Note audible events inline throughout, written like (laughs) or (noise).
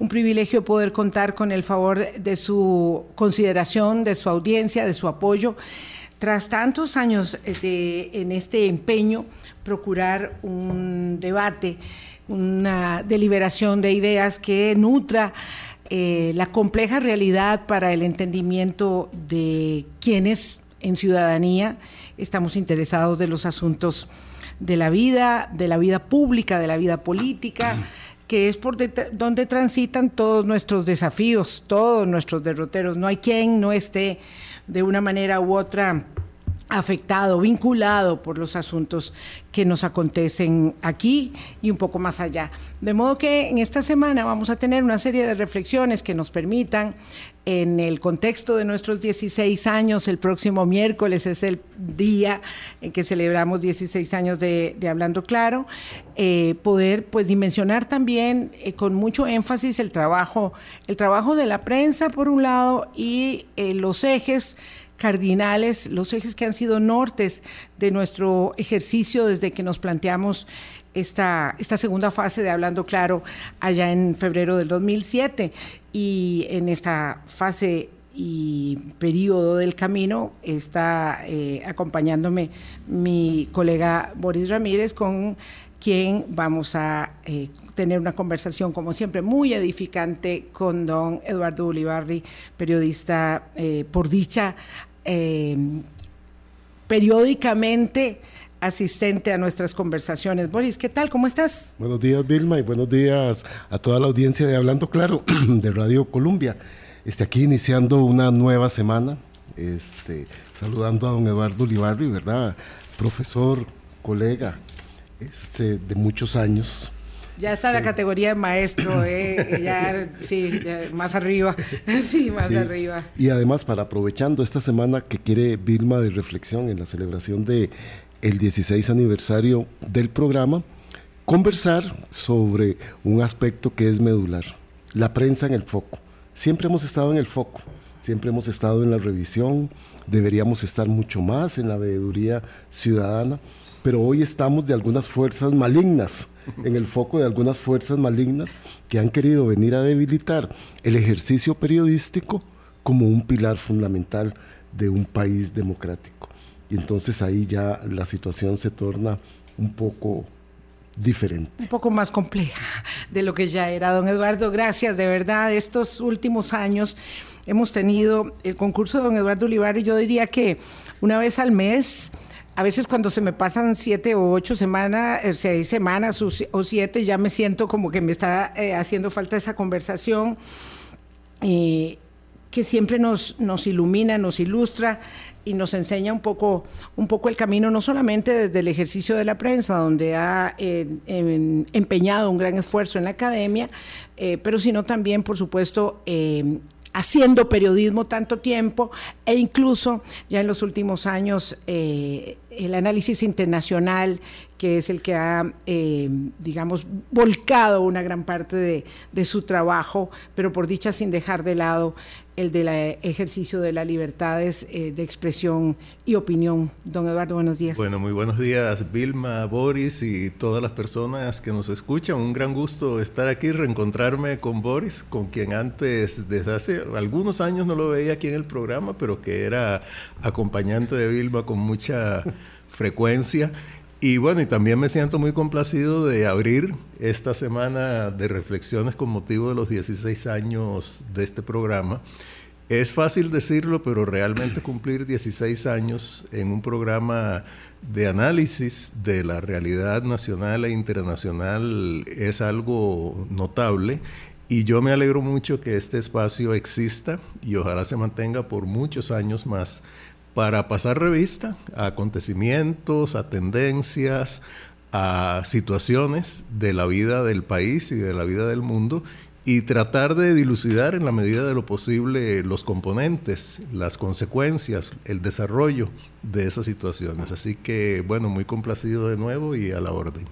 un privilegio poder contar con el favor de su consideración, de su audiencia, de su apoyo. Tras tantos años de, en este empeño, procurar un debate, una deliberación de ideas que nutra eh, la compleja realidad para el entendimiento de quienes en ciudadanía estamos interesados de los asuntos de la vida, de la vida pública, de la vida política, que es por donde transitan todos nuestros desafíos, todos nuestros derroteros. No hay quien no esté de una manera u otra afectado, vinculado por los asuntos que nos acontecen aquí y un poco más allá. De modo que en esta semana vamos a tener una serie de reflexiones que nos permitan, en el contexto de nuestros 16 años, el próximo miércoles es el día en que celebramos 16 años de, Hablando Claro, eh, poder pues dimensionar también eh, con mucho énfasis el trabajo, el trabajo de la prensa por un lado y eh, los ejes cardinales, los ejes que han sido nortes de nuestro ejercicio desde que nos planteamos esta, esta segunda fase de Hablando Claro allá en febrero del 2007. Y en esta fase y periodo del camino está eh, acompañándome mi colega Boris Ramírez con quien vamos a eh, tener una conversación, como siempre, muy edificante con don Eduardo Ulibarri, periodista eh, por dicha eh, periódicamente asistente a nuestras conversaciones. Boris, ¿qué tal? ¿Cómo estás? Buenos días, Vilma, y buenos días a toda la audiencia de Hablando Claro (clears throat) de Radio Colombia. Este, aquí iniciando una nueva semana, este, saludando a don Eduardo Olivarri, ¿verdad? Profesor, colega este, de muchos años ya está la categoría de maestro, (clears throat) eh, ya, sí, más arriba, (laughs) sí, más arriba. Y además, para aprovechando esta semana que quiere Vilma de reflexión en la celebración de el 16 aniversario del programa, conversar sobre un aspecto que es medular, la prensa en el foco. Siempre hemos estado en el foco, siempre hemos estado en la revisión, deberíamos estar mucho más en la veeduría ciudadana, pero hoy estamos de algunas fuerzas malignas en el foco de algunas fuerzas malignas que han querido venir a debilitar el ejercicio periodístico como un pilar fundamental de un país democrático. Y entonces ahí ya la situación se torna un poco diferente. Un poco más compleja de lo que ya era. Don Eduardo, gracias. De verdad, estos últimos años hemos tenido el concurso de don Eduardo Olivar y yo diría que una vez al mes a veces cuando se me pasan siete o ocho semanas, eh, seis semanas o siete, ya me siento como que me está eh, haciendo falta esa conversación eh, que siempre nos, ilumina, nos ilustra y nos enseña un poco, un poco el camino, no solamente desde el ejercicio de la prensa, donde ha empeñado un gran esfuerzo en la academia, pero sino también, por supuesto, haciendo periodismo tanto tiempo e incluso ya en los últimos años eh, el análisis internacional que es el que ha, eh, digamos, volcado una gran parte de, de, su trabajo, pero por dicha sin dejar de lado el del ejercicio de las libertades eh, de expresión y opinión. Don Eduardo, buenos días. Bueno, muy buenos días, Vilma, Boris y todas las personas que nos escuchan. Un gran gusto estar aquí, reencontrarme con Boris, con quien antes, desde hace algunos años no lo veía aquí en el programa, pero que era acompañante de Vilma con mucha (laughs) frecuencia. Y bueno, y también me siento muy complacido de abrir esta semana de reflexiones con motivo de los 16 años de este programa. Es fácil decirlo, pero realmente cumplir 16 años en un programa de análisis de la realidad nacional e internacional es algo notable y yo me alegro mucho que este espacio exista y ojalá se mantenga por muchos años más para pasar revista a acontecimientos, a tendencias, a situaciones de la vida del país y de la vida del mundo y tratar de dilucidar en la medida de lo posible los componentes, las consecuencias, el desarrollo de esas situaciones. Así que, bueno, muy complacido de nuevo y a la orden.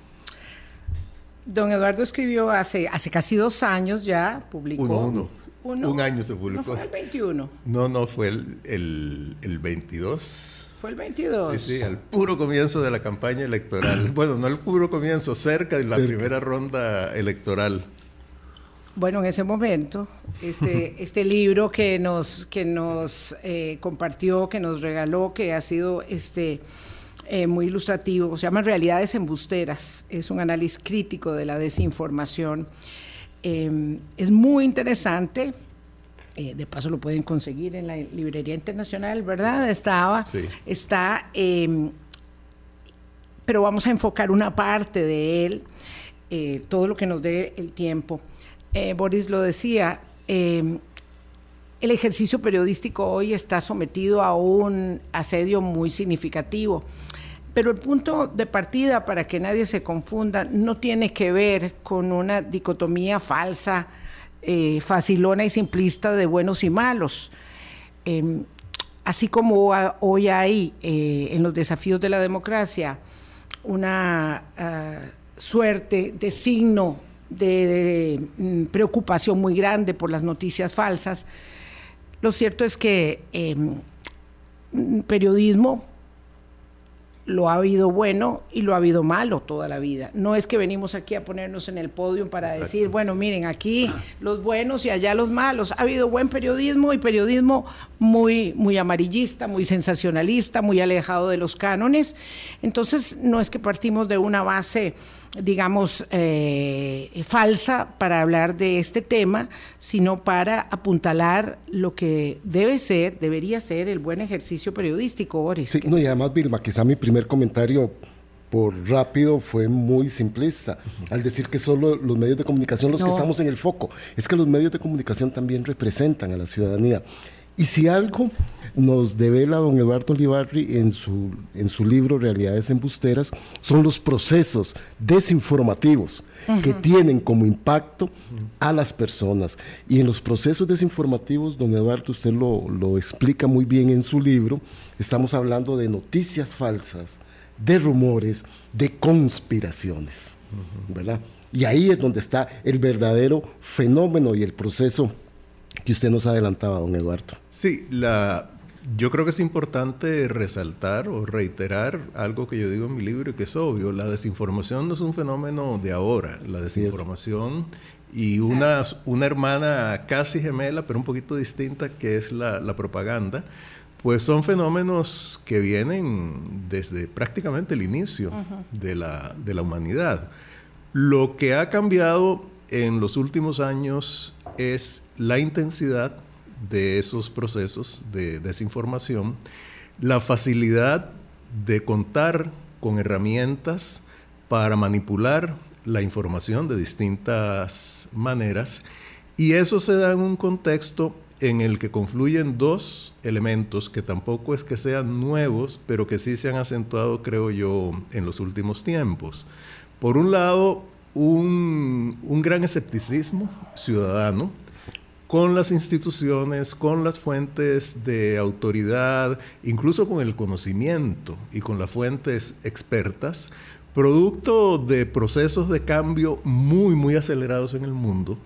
Don Eduardo escribió hace, hace casi dos años ya, publicó. Uno, un año se publicó. ¿No fue el 21? No, no, fue el, el, el 22. Fue el 22. Sí, sí, al puro comienzo de la campaña electoral. (clears throat) bueno, no al puro comienzo, cerca de la primera ronda electoral. bueno, en ese momento, este, (laughs) este libro que nos, que nos eh, compartió, que nos regaló, que ha sido este, eh, muy ilustrativo, se llama Realidades Embusteras, es un análisis crítico de la desinformación. Em, es muy interesante, eh, de paso lo pueden conseguir en la librería internacional, ¿verdad? Estaba, sí. está, em, pero vamos a enfocar una parte de él, todo lo que nos dé el tiempo. Eh, Boris lo decía, eh, el ejercicio periodístico hoy está sometido a un asedio muy significativo. Pero el punto de partida, para que nadie se confunda, no tiene que ver con una dicotomía falsa, eh, facilona y simplista de buenos y malos. Em, así como hoy hay en los desafíos de la democracia una ah, suerte de signo de, mm, preocupación muy grande por las noticias falsas. Lo cierto es que em, periodismo lo ha habido bueno y lo ha habido malo toda la vida. No es que venimos aquí a ponernos en el podio para decir, bueno, miren, aquí los buenos y allá los malos. Ha habido buen periodismo y periodismo muy, muy amarillista, muy sensacionalista, muy alejado de los cánones. Entonces, no es que partimos de una base digamos, eh, falsa para hablar de este tema, sino para apuntalar lo que debe ser, debería ser el buen ejercicio periodístico, Boris. Sí, no, y además, Vilma, quizá mi primer comentario por rápido fue muy simplista al decir que solo los medios de comunicación los que estamos en el foco. Es que los medios de comunicación también representan a la ciudadanía. Y si algo nos devela don Eduardo Olivarri en su, en su libro Realidades Embusteras, son los procesos desinformativos que tienen como impacto a las personas. Y en los procesos desinformativos, don Eduardo, usted lo, lo explica muy bien en su libro, estamos hablando de noticias falsas, de rumores, de conspiraciones, ¿verdad? Y ahí es donde está el verdadero fenómeno y el proceso que usted nos adelantaba, don Eduardo. Sí, la, yo creo que es importante resaltar o reiterar algo que yo digo en mi libro y que es obvio. La desinformación no es un fenómeno de ahora. La desinformación y una, una hermana casi gemela, pero un poquito distinta, que es la, la propaganda, pues son fenómenos que vienen desde prácticamente el inicio de, la, de la humanidad. Lo que ha cambiado en los últimos años es la intensidad de esos procesos de desinformación, la facilidad de contar con herramientas para manipular la información de distintas maneras y eso se da en un contexto en el que confluyen dos elementos que tampoco es que sean nuevos, pero que sí se han acentuado, creo yo, en los últimos tiempos. Por un lado, un, gran escepticismo ciudadano, con las instituciones, con las fuentes de autoridad, incluso con el conocimiento y con las fuentes expertas, producto de procesos de cambio muy, muy acelerados en el mundo.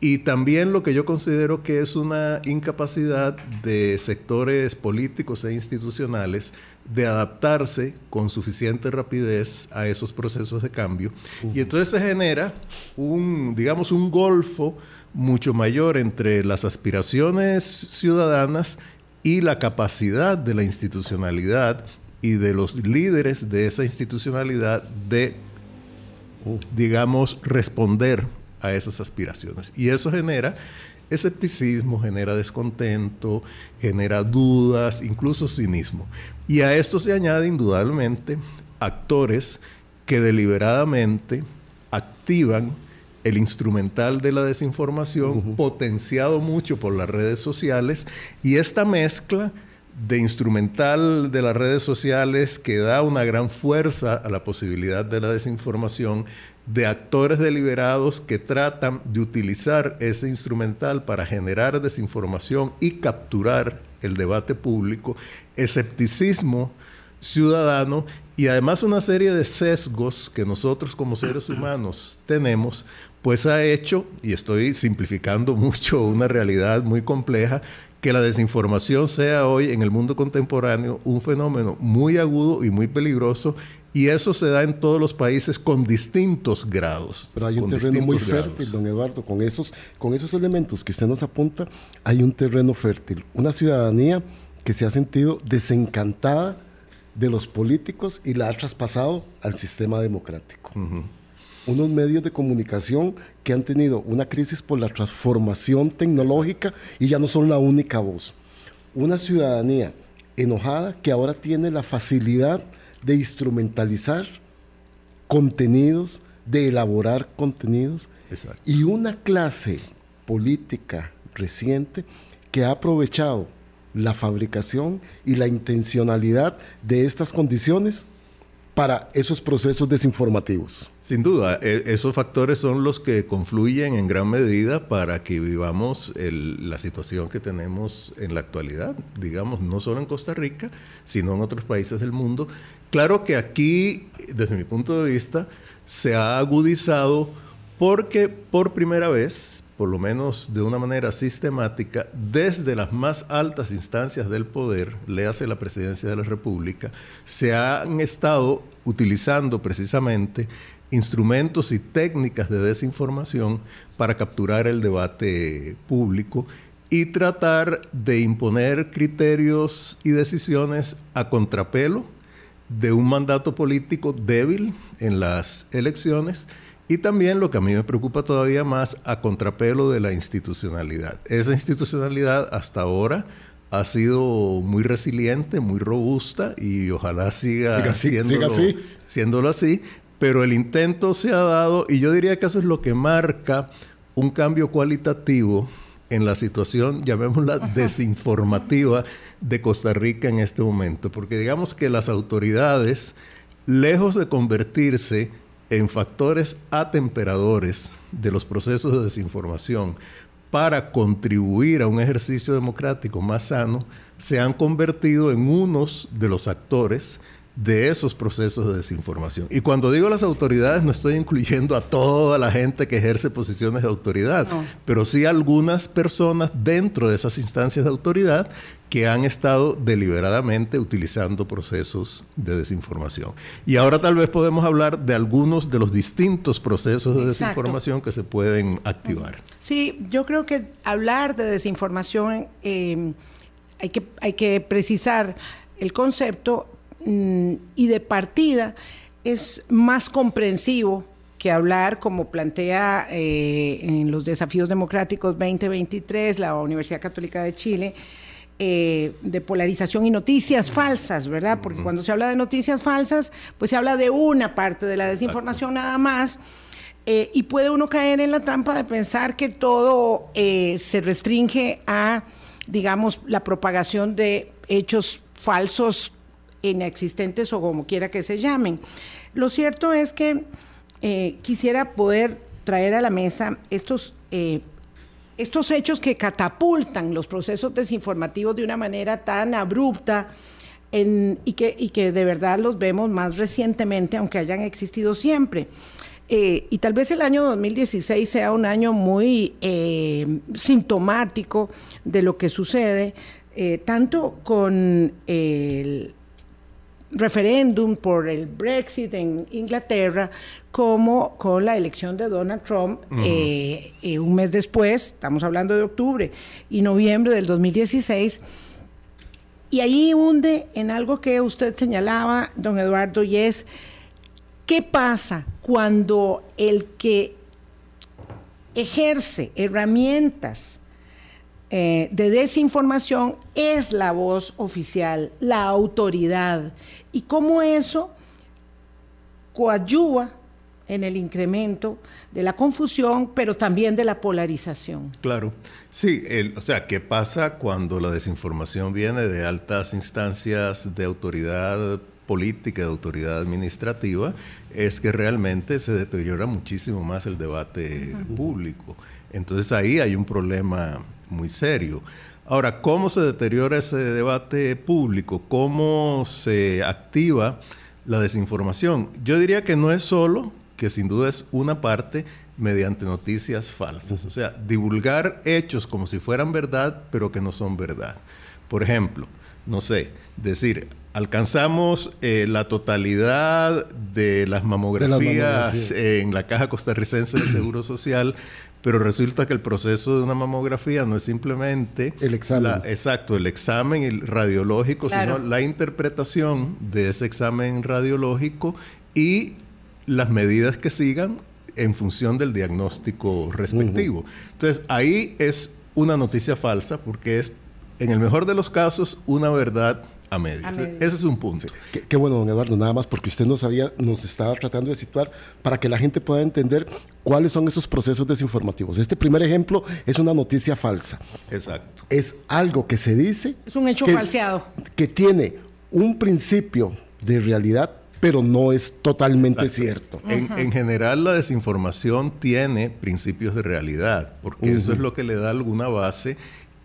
Y también lo que yo considero que es una incapacidad de sectores políticos e institucionales de adaptarse con suficiente rapidez a esos procesos de cambio. Y entonces se genera un, digamos, un golfo mucho mayor entre las aspiraciones ciudadanas y la capacidad de la institucionalidad y de los líderes de esa institucionalidad de, digamos, responder a esas aspiraciones. Y eso genera escepticismo, genera descontento, genera dudas, incluso cinismo. Y a esto se añade indudablemente actores que deliberadamente activan el instrumental de la desinformación, potenciado mucho por las redes sociales, y esta mezcla de instrumental de las redes sociales que da una gran fuerza a la posibilidad de la desinformación, de actores deliberados que tratan de utilizar ese instrumental para generar desinformación y capturar el debate público, escepticismo ciudadano y además una serie de sesgos que nosotros como seres (clears throat) humanos tenemos pues ha hecho, y estoy simplificando (laughs) mucho una realidad muy compleja, que la desinformación sea hoy en el mundo contemporáneo un fenómeno muy agudo y muy peligroso Y eso se da en todos los países con distintos grados. Pero hay un terreno muy fértil, don Eduardo, con esos, con esos elementos que usted nos apunta, hay un terreno fértil. Una ciudadanía que se ha sentido desencantada de los políticos y la ha traspasado al sistema democrático. Unos medios de comunicación que han tenido una crisis por la transformación tecnológica y ya no son la única voz. Una ciudadanía enojada que ahora tiene la facilidad de instrumentalizar contenidos, de elaborar contenidos, y una clase política reciente que ha aprovechado la fabricación y la intencionalidad de estas condiciones para esos procesos desinformativos. Sin duda, e, esos factores son los que confluyen en gran medida para que vivamos la situación que tenemos en la actualidad, digamos, no solo en Costa Rica, sino en otros países del mundo. Claro que aquí, desde mi punto de vista, se ha agudizado porque por primera vez, por lo menos de una manera sistemática, desde las más altas instancias del poder, léase la presidencia de la República, se han estado utilizando precisamente instrumentos y técnicas de desinformación para capturar el debate público y tratar de imponer criterios y decisiones a contrapelo de un mandato político débil en las elecciones y también lo que a mí me preocupa todavía más, a contrapelo de la institucionalidad. Esa institucionalidad hasta ahora ha sido muy resiliente, muy robusta y ojalá siga, siéndolo, así. Pero el intento se ha dado y yo diría que eso es lo que marca un cambio cualitativo en la situación, llamémosla desinformativa de Costa Rica en este momento. Porque digamos que las autoridades, lejos de convertirse en factores atemperadores de los procesos de desinformación para contribuir a un ejercicio democrático más sano, se han convertido en unos de los actores de esos procesos de desinformación. Y cuando digo las autoridades, no estoy incluyendo a toda la gente que ejerce posiciones de autoridad, pero sí algunas personas dentro de esas instancias de autoridad que han estado deliberadamente utilizando procesos de desinformación. Y ahora tal vez podemos hablar de algunos de los distintos procesos de desinformación que se pueden activar. Sí, yo creo que hablar de desinformación eh, hay, que, hay que precisar el concepto Mm, y de partida es más comprensivo que hablar, como plantea eh, en los desafíos democráticos 2023 la Universidad Católica de Chile, eh, de polarización y noticias falsas, ¿verdad? Porque cuando se habla de noticias falsas, pues se habla de una parte de la desinformación nada más. Eh, y puede uno caer en la trampa de pensar que todo se restringe a, digamos, la propagación de hechos falsos inexistentes o como quiera que se llamen. Lo cierto es que eh, quisiera poder traer a la mesa estos, eh, estos hechos que catapultan los procesos desinformativos de una manera tan abrupta y, que, y que de verdad los vemos más recientemente, aunque hayan existido siempre. Eh, y tal vez el año 2016 sea un año muy sintomático de lo que sucede, tanto con el referéndum por el Brexit en Inglaterra como con la elección de Donald Trump eh, eh, un mes después, estamos hablando de octubre y noviembre del 2016. Y ahí hunde en algo que usted señalaba, don Eduardo, y es, ¿qué pasa cuando el que ejerce herramientas eh, de desinformación es la voz oficial, la autoridad, y cómo eso coadyuva en el incremento de la confusión, pero también de la polarización. Claro, sí, o sea, ¿qué pasa cuando la desinformación viene de altas instancias de autoridad política, de autoridad administrativa? Es que realmente se deteriora muchísimo más el debate público. Entonces ahí hay un problema muy serio. Ahora, ¿cómo se deteriora ese debate público? ¿Cómo se activa la desinformación? Yo diría que no es solo, que sin duda es una parte mediante noticias falsas, o sea, divulgar hechos como si fueran verdad, pero que no son verdad. Por ejemplo, no sé, decir, alcanzamos eh, la totalidad de las mamografías en la caja costarricense del Seguro Social, pero resulta que el proceso de una mamografía no es simplemente el examen. exacto, el examen radiológico, sino la interpretación de ese examen radiológico y las medidas que sigan en función del diagnóstico respectivo. Entonces, ahí es una noticia falsa porque es, en el mejor de los casos, una verdad a medias. Ese es un punto. Qué, bueno, don Eduardo, nada más porque usted nos, había, nos estaba tratando de situar para que la gente pueda entender cuáles son esos procesos desinformativos. Este primer ejemplo es una noticia falsa. Exacto. Es algo que se dice. Es un hecho falseado. Que tiene un principio de realidad pero no es totalmente cierto. En, general la desinformación tiene principios de realidad, porque eso es lo que le da alguna base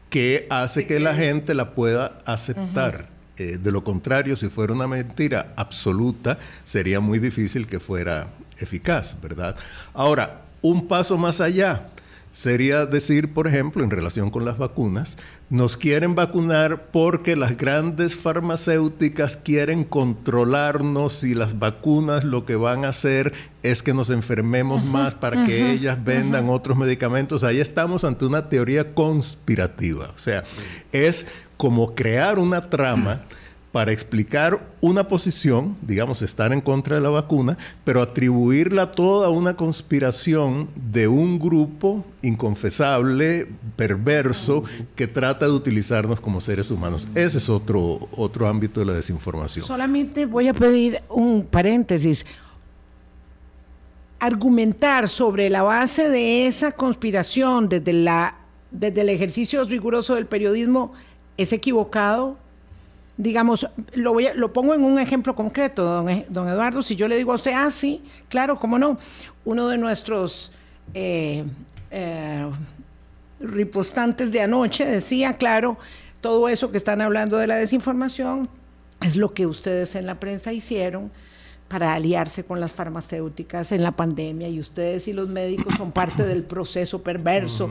que hace que la gente la pueda aceptar. Eh, de lo contrario, si fuera una mentira absoluta, sería muy difícil que fuera eficaz, ¿verdad? Ahora, un paso más allá sería decir, por ejemplo, en relación con las vacunas, nos quieren vacunar porque las grandes farmacéuticas quieren controlarnos y las vacunas lo que van a hacer es que nos enfermemos más para que ellas vendan otros medicamentos. Ahí estamos ante una teoría conspirativa. O sea, es como crear una trama para explicar una posición, digamos, estar en contra de la vacuna, pero atribuirla toda a una conspiración de un grupo inconfesable, perverso, que trata de utilizarnos como seres humanos. Ese es otro, otro ámbito de la desinformación. Solamente voy a pedir un paréntesis. Argumentar sobre la base de esa conspiración desde, la, desde el ejercicio riguroso del periodismo es equivocado digamos, lo, voy lo pongo en un ejemplo concreto, don, e, don, Eduardo, si yo le digo a usted, ah, sí, claro, cómo no, uno de nuestros eh, eh, ripostantes de anoche decía, claro, todo eso que están hablando de la desinformación es lo que ustedes en la prensa hicieron para aliarse con las farmacéuticas en la pandemia y ustedes y los médicos son parte del proceso perverso.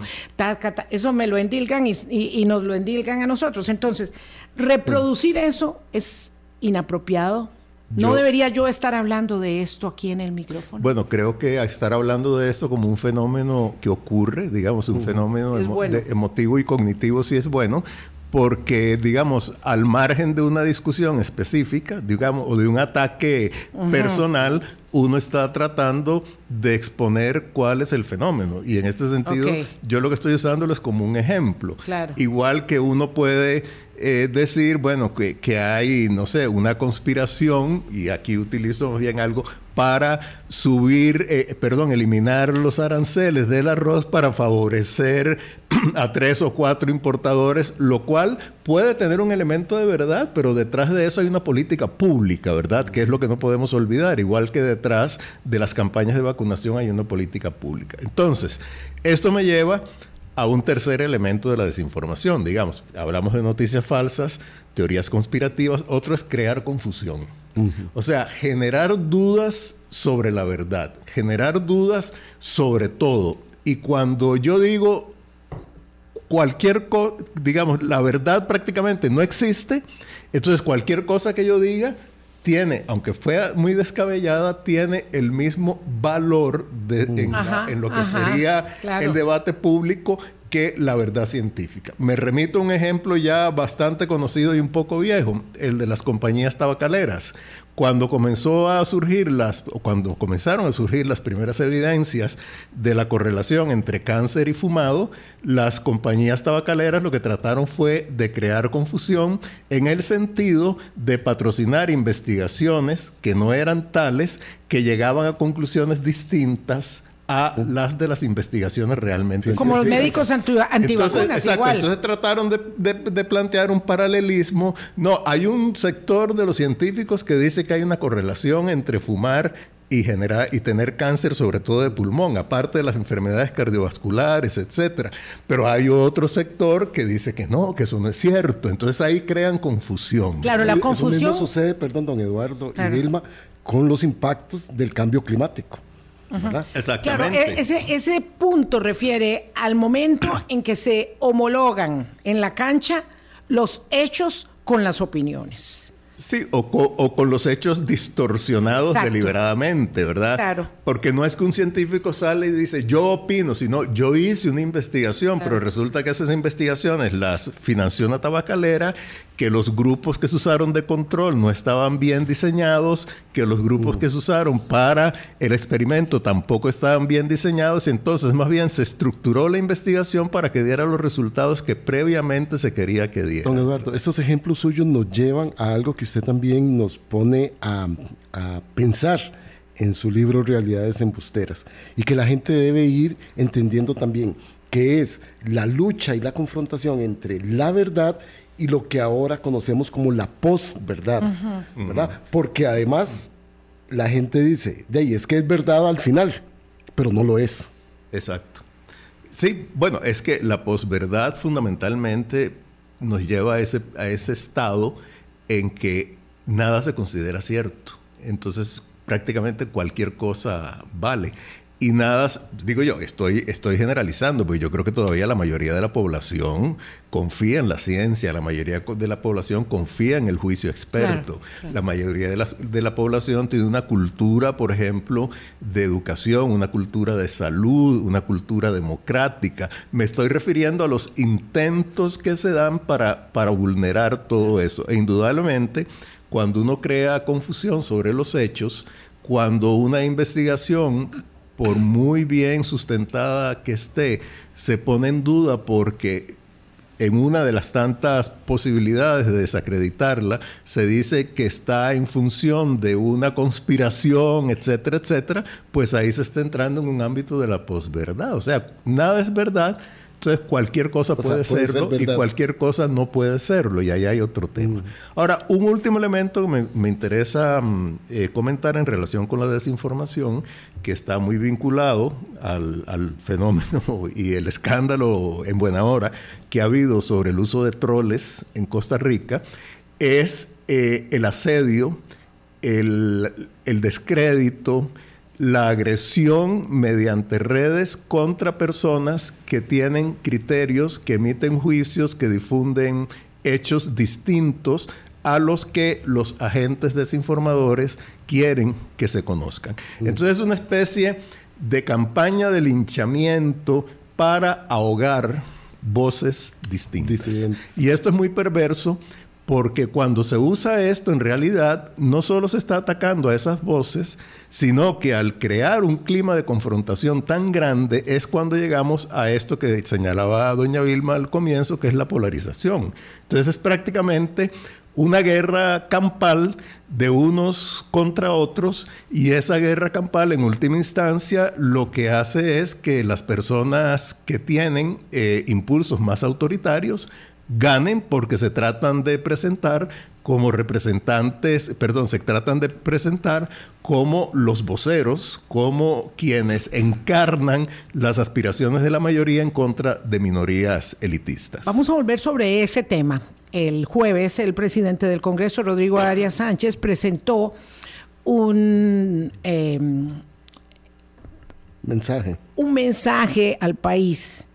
eso me lo endilgan y, nos lo endilgan a nosotros. Entonces, reproducir eso es inapropiado. ¿No debería yo estar hablando de esto aquí en el micrófono? Bueno, creo que estar hablando de esto como un fenómeno que ocurre, digamos, un fenómeno emotivo y cognitivo sí es bueno, porque, digamos, al margen de una discusión específica, digamos, o de un ataque personal, uno está tratando de exponer cuál es el fenómeno. Y en este sentido, yo lo que estoy usándolo es como un ejemplo. Igual que uno puede eh, decir, bueno, que, que, hay, no sé, una conspiración, y aquí utilizo bien algo, para subir, eh, perdón, eliminar los aranceles del arroz para favorecer (clears throat) a tres o cuatro importadores, lo cual puede tener un elemento de verdad, pero detrás de eso hay una política pública, ¿verdad? Que es lo que no podemos olvidar, igual que detrás de las campañas de vacunación hay una política pública. Entonces, esto me lleva a un tercer elemento de la desinformación, digamos. Hablamos de noticias falsas, teorías conspirativas, otro es crear confusión. O sea, generar dudas sobre la verdad, generar dudas sobre todo. Y cuando yo digo cualquier cosa, digamos, la verdad prácticamente no existe, entonces cualquier cosa que yo diga tiene, aunque fue muy descabellada, tiene el mismo valor en, lo que sería el debate público que la verdad científica. Me remito a un ejemplo ya bastante conocido y un poco viejo, el de las compañías tabacaleras. Cuando comenzó a surgir las, cuando comenzaron a surgir las primeras evidencias de la correlación entre cáncer y fumado, las compañías tabacaleras lo que trataron fue de crear confusión en el sentido de patrocinar investigaciones que no eran tales, que llegaban a conclusiones distintas a las de las investigaciones realmente. Como los médicos antivacunas, entonces, igual. Entonces trataron de, plantear un paralelismo. No, hay un sector de los científicos que dice que hay una correlación entre fumar y generar y tener cáncer sobre todo de pulmón, aparte de las enfermedades cardiovasculares, etcétera. Pero hay otro sector que dice que no, que eso no es cierto. Entonces ahí crean confusión. Claro, la confusión. Eso sucede, perdón, don Eduardo y Vilma, con los impactos del cambio climático. Exactamente. Claro, e-, ese, ese punto refiere al momento (clears throat) en que se homologan en la cancha los hechos con las opiniones. Sí, o, con los hechos distorsionados deliberadamente, ¿verdad? Claro. Porque no es que un científico sale y dice, yo opino, sino yo hice una investigación, pero resulta que esas investigaciones las financió una tabacalera, que los grupos que se usaron de control no estaban bien diseñados, que los grupos mm. que se usaron para el experimento tampoco estaban bien diseñados, y entonces más bien se estructuró la investigación para que diera los resultados que previamente se quería que diera. Don Eduardo, estos ejemplos suyos nos llevan a algo que usted también nos pone a, pensar en su libro Realidades Embusteras y que la gente debe ir entendiendo también que es la lucha y la confrontación entre la verdad y lo que ahora conocemos como la posverdad, ¿verdad? Porque además la gente dice, de ahí es que es verdad al final, pero no lo es. Exacto. Sí, bueno, es que la posverdad fundamentalmente nos lleva a ese, a ese estado en que nada se considera cierto. Entonces, prácticamente cualquier cosa vale. Y nada, digo yo, estoy, estoy generalizando, porque yo creo que todavía la mayoría de la población confía en la ciencia, la mayoría de la población confía en el juicio experto, la mayoría de la, de la, población tiene una cultura, por ejemplo, de educación, una cultura de salud, una cultura democrática. Me estoy refiriendo a los intentos que se dan para, para vulnerar todo eso. E indudablemente, cuando uno crea confusión sobre los hechos, cuando una investigación por muy bien sustentada que esté, se pone en duda porque en una de las tantas posibilidades de desacreditarla, se dice que está en función de una conspiración, etcétera, etcétera, pues ahí se está entrando en un ámbito de la posverdad. O sea, nada es verdad, entonces cualquier cosa puede, serlo y cualquier cosa no puede serlo y ahí hay otro tema. Ahora, un último elemento que me, interesa mm, eh, comentar en relación con la desinformación, que está muy vinculado al, fenómeno (laughs) y el escándalo en buena hora que ha habido sobre el uso de troles en Costa Rica, es eh, el asedio, el, el descrédito, la agresión mediante redes contra personas que tienen criterios, que emiten juicios, que difunden hechos distintos a los que los agentes desinformadores quieren que se conozcan. Mm. Entonces es una especie de campaña de linchamiento para ahogar voces distintas. Y esto es muy perverso porque cuando se usa esto, en realidad no solo se está atacando a esas voces, sino que al crear un clima de confrontación tan grande es cuando llegamos a esto que señalaba doña Vilma al comienzo, que es la polarización. Entonces es prácticamente una guerra campal de unos contra otros y esa guerra campal en última instancia lo que hace es que las personas que tienen eh, impulsos más autoritarios ganen porque se tratan de presentar como representantes, perdón, se tratan de presentar como los voceros, como quienes encarnan las aspiraciones de la mayoría en contra de minorías elitistas. Vamos a volver sobre ese tema. El jueves el presidente del Congreso, Rodrigo Arias Sánchez, presentó un em, mensaje. Un mensaje al país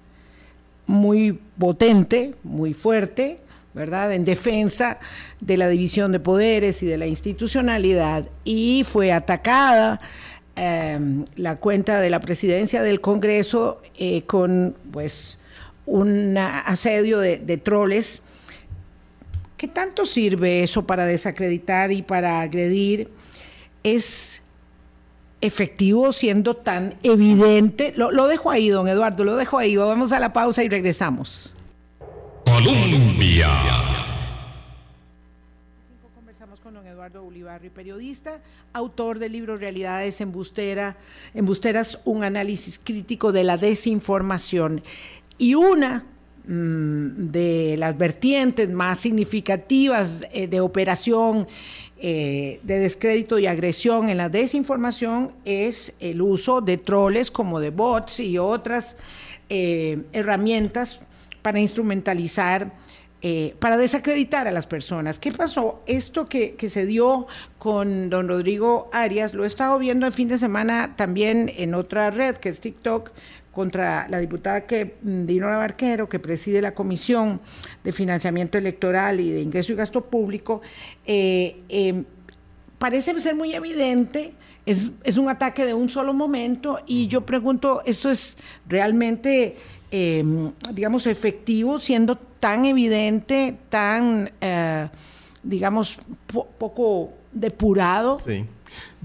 muy potente, muy fuerte, ¿verdad? En defensa de la división de poderes y de la institucionalidad. Y fue atacada em, la cuenta de la presidencia del Congreso eh, con, pues, un asedio de, de troles. ¿Qué tanto sirve eso para desacreditar y para agredir? Es efectivo siendo tan evidente. Lo, dejo ahí, don Eduardo, lo dejo ahí. Vamos a la pausa y regresamos. Colombia. Conversamos con don Eduardo Ulibarri, periodista, autor del libro Realidades Embustera, Embusteras, un análisis crítico de la desinformación. Y una mm, de las vertientes más significativas eh, de operación eh, de descrédito y agresión en la desinformación es el uso de troles como de bots y otras eh, herramientas para instrumentalizar, eh, para desacreditar a las personas. ¿Qué pasó? Esto que, que, se dio con don Rodrigo Arias, lo he estado viendo el fin de semana también en otra red que es TikTok, contra la diputada que, mm, Dinora Barquero, que preside la Comisión de Financiamiento Electoral y de Ingreso y Gasto Público, eh, em, parece ser muy evidente, es, es, un ataque de un solo momento y yo pregunto, ¿eso es realmente, em, digamos, efectivo, siendo tan evidente, tan, eh, digamos, poco depurado? Sí.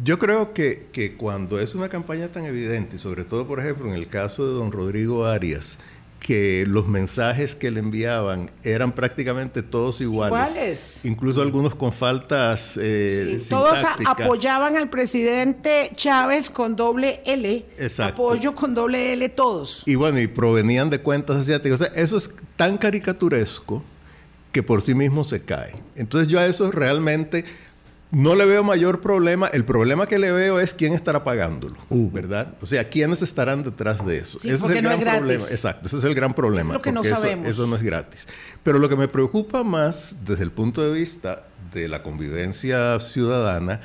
Yo creo que, que, cuando es una campaña tan evidente, y sobre todo, por ejemplo, en el caso de don Rodrigo Arias, que los mensajes que le enviaban eran prácticamente todos iguales. ¿Cuáles? Incluso algunos con faltas eh, Todos apoyaban al presidente Chávez con doble L. Exacto. Apoyo con doble L todos. Y bueno, y provenían de cuentas asiáticas. O sea, eso es tan caricaturesco que por sí mismo se cae. Entonces yo a eso realmente no le veo mayor problema. El problema que le veo es quién estará pagándolo, uh. ¿verdad? O sea, quiénes estarán detrás de eso. ese es el gran problema. Exacto, ese es el gran problema. lo que no sabemos. Eso, no es gratis. Pero lo que me preocupa más desde el punto de vista de la convivencia ciudadana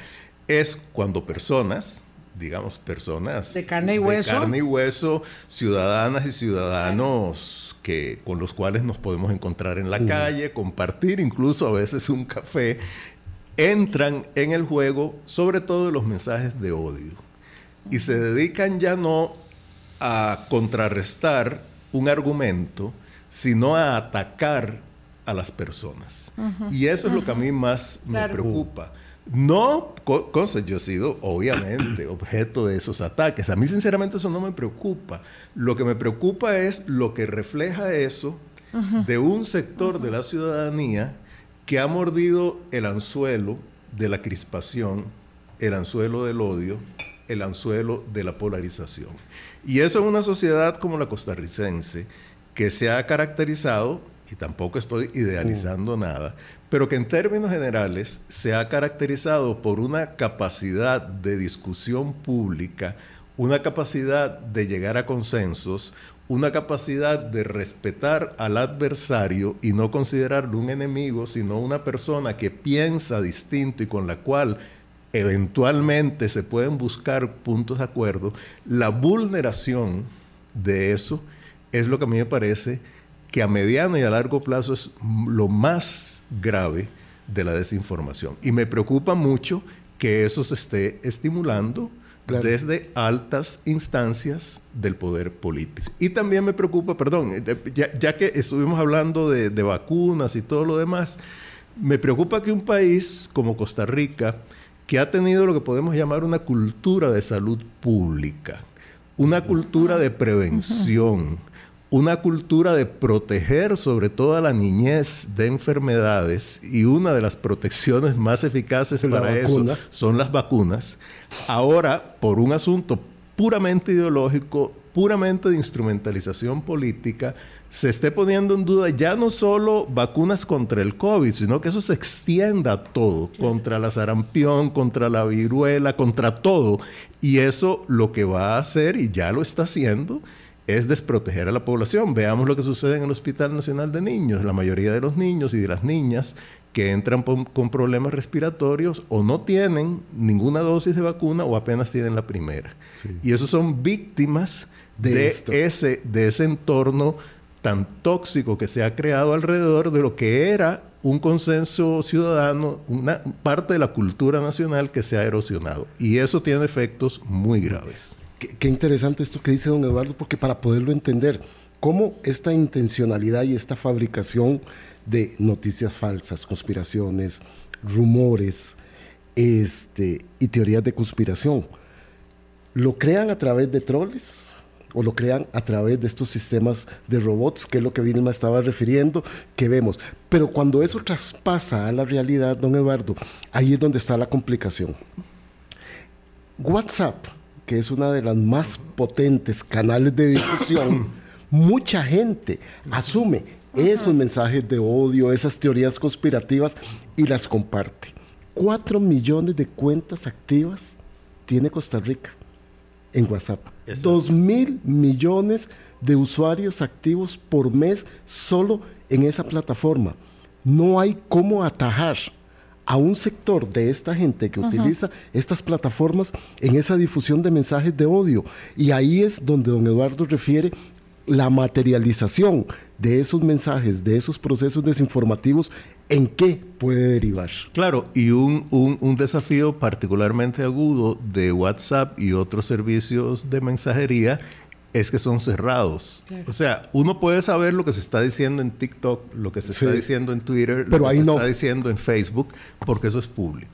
es cuando personas, digamos, personas de carne y hueso, de carne y hueso ciudadanas y ciudadanos que, con los cuales nos podemos encontrar en la uh. calle, compartir incluso a veces un café, entran en el juego sobre todo los mensajes de odio y se dedican ya no a contrarrestar un argumento, sino a atacar a las personas. Y eso es lo que a mí más me preocupa. No, cosa, yo he sido obviamente objeto de esos ataques. A mí sinceramente eso no me preocupa. Lo que me preocupa es lo que refleja eso de un sector de la ciudadanía que ha mordido el anzuelo de la crispación, el anzuelo del odio, el anzuelo de la polarización. Y eso en una sociedad como la costarricense, que se ha caracterizado, y tampoco estoy idealizando nada, pero que en términos generales se ha caracterizado por una capacidad de discusión pública, una capacidad de llegar a consensos, una capacidad de respetar al adversario y no considerarlo un enemigo, sino una persona que piensa distinto y con la cual eventualmente se pueden buscar puntos de acuerdo, la vulneración de eso es lo que a mí me parece que a mediano y a largo plazo es lo más grave de la desinformación. Y me preocupa mucho que eso se esté estimulando desde altas instancias del poder político. Y también me preocupa, perdón, eh, ya, que estuvimos hablando de, de, vacunas y todo lo demás, me preocupa que un país como Costa Rica, que ha tenido lo que podemos llamar una cultura de salud pública, una cultura de prevención, una cultura de proteger sobre todo a la niñez de enfermedades y una de las protecciones más eficaces para eso son las vacunas. Ahora, por un asunto puramente ideológico, puramente de instrumentalización política, se esté poniendo en duda ya no solo vacunas contra el COVID, sino que eso se extienda a todo, contra la sarampión, contra la viruela, contra todo. Y eso lo que va a hacer, y ya lo está haciendo, es desproteger a la población. Veamos lo que sucede en el Hospital Nacional de Niños. La mayoría de los niños y de las niñas que entran con problemas respiratorios o no tienen ninguna dosis de vacuna o apenas tienen la primera. Y esos son víctimas de, ese, de ese entorno tan tóxico que se ha creado alrededor de lo que era un consenso ciudadano, una parte de la cultura nacional que se ha erosionado. Y eso tiene efectos muy graves. Qué, interesante esto que dice don Eduardo, porque para poderlo entender, cómo esta intencionalidad y esta fabricación de noticias falsas, conspiraciones, rumores este, y teorías de conspiración, lo crean a través de troles o lo crean a través de estos sistemas de robots, que es lo que Vilma estaba refiriendo, que vemos. Pero cuando eso traspasa a la realidad, don Eduardo, ahí es donde está la complicación. WhatsApp que es una de las más potentes canales de difusión, (coughs) mucha gente asume esos mensajes de odio, esas teorías conspirativas y las comparte. Cuatro millones de cuentas activas tiene Costa Rica en WhatsApp. Dos mil millones de usuarios activos por mes solo en esa plataforma. No hay cómo atajar a un sector de esta gente que utiliza estas plataformas en esa difusión de mensajes de odio. Y ahí es donde don Eduardo refiere la materialización de esos mensajes, de esos procesos desinformativos, ¿en qué puede derivar? Claro, y un, un, desafío particularmente agudo de WhatsApp y otros servicios de mensajería es que son cerrados. O sea, uno puede saber lo que se está diciendo en TikTok, lo que se está diciendo en Twitter, lo que se está diciendo en Facebook, porque eso es público.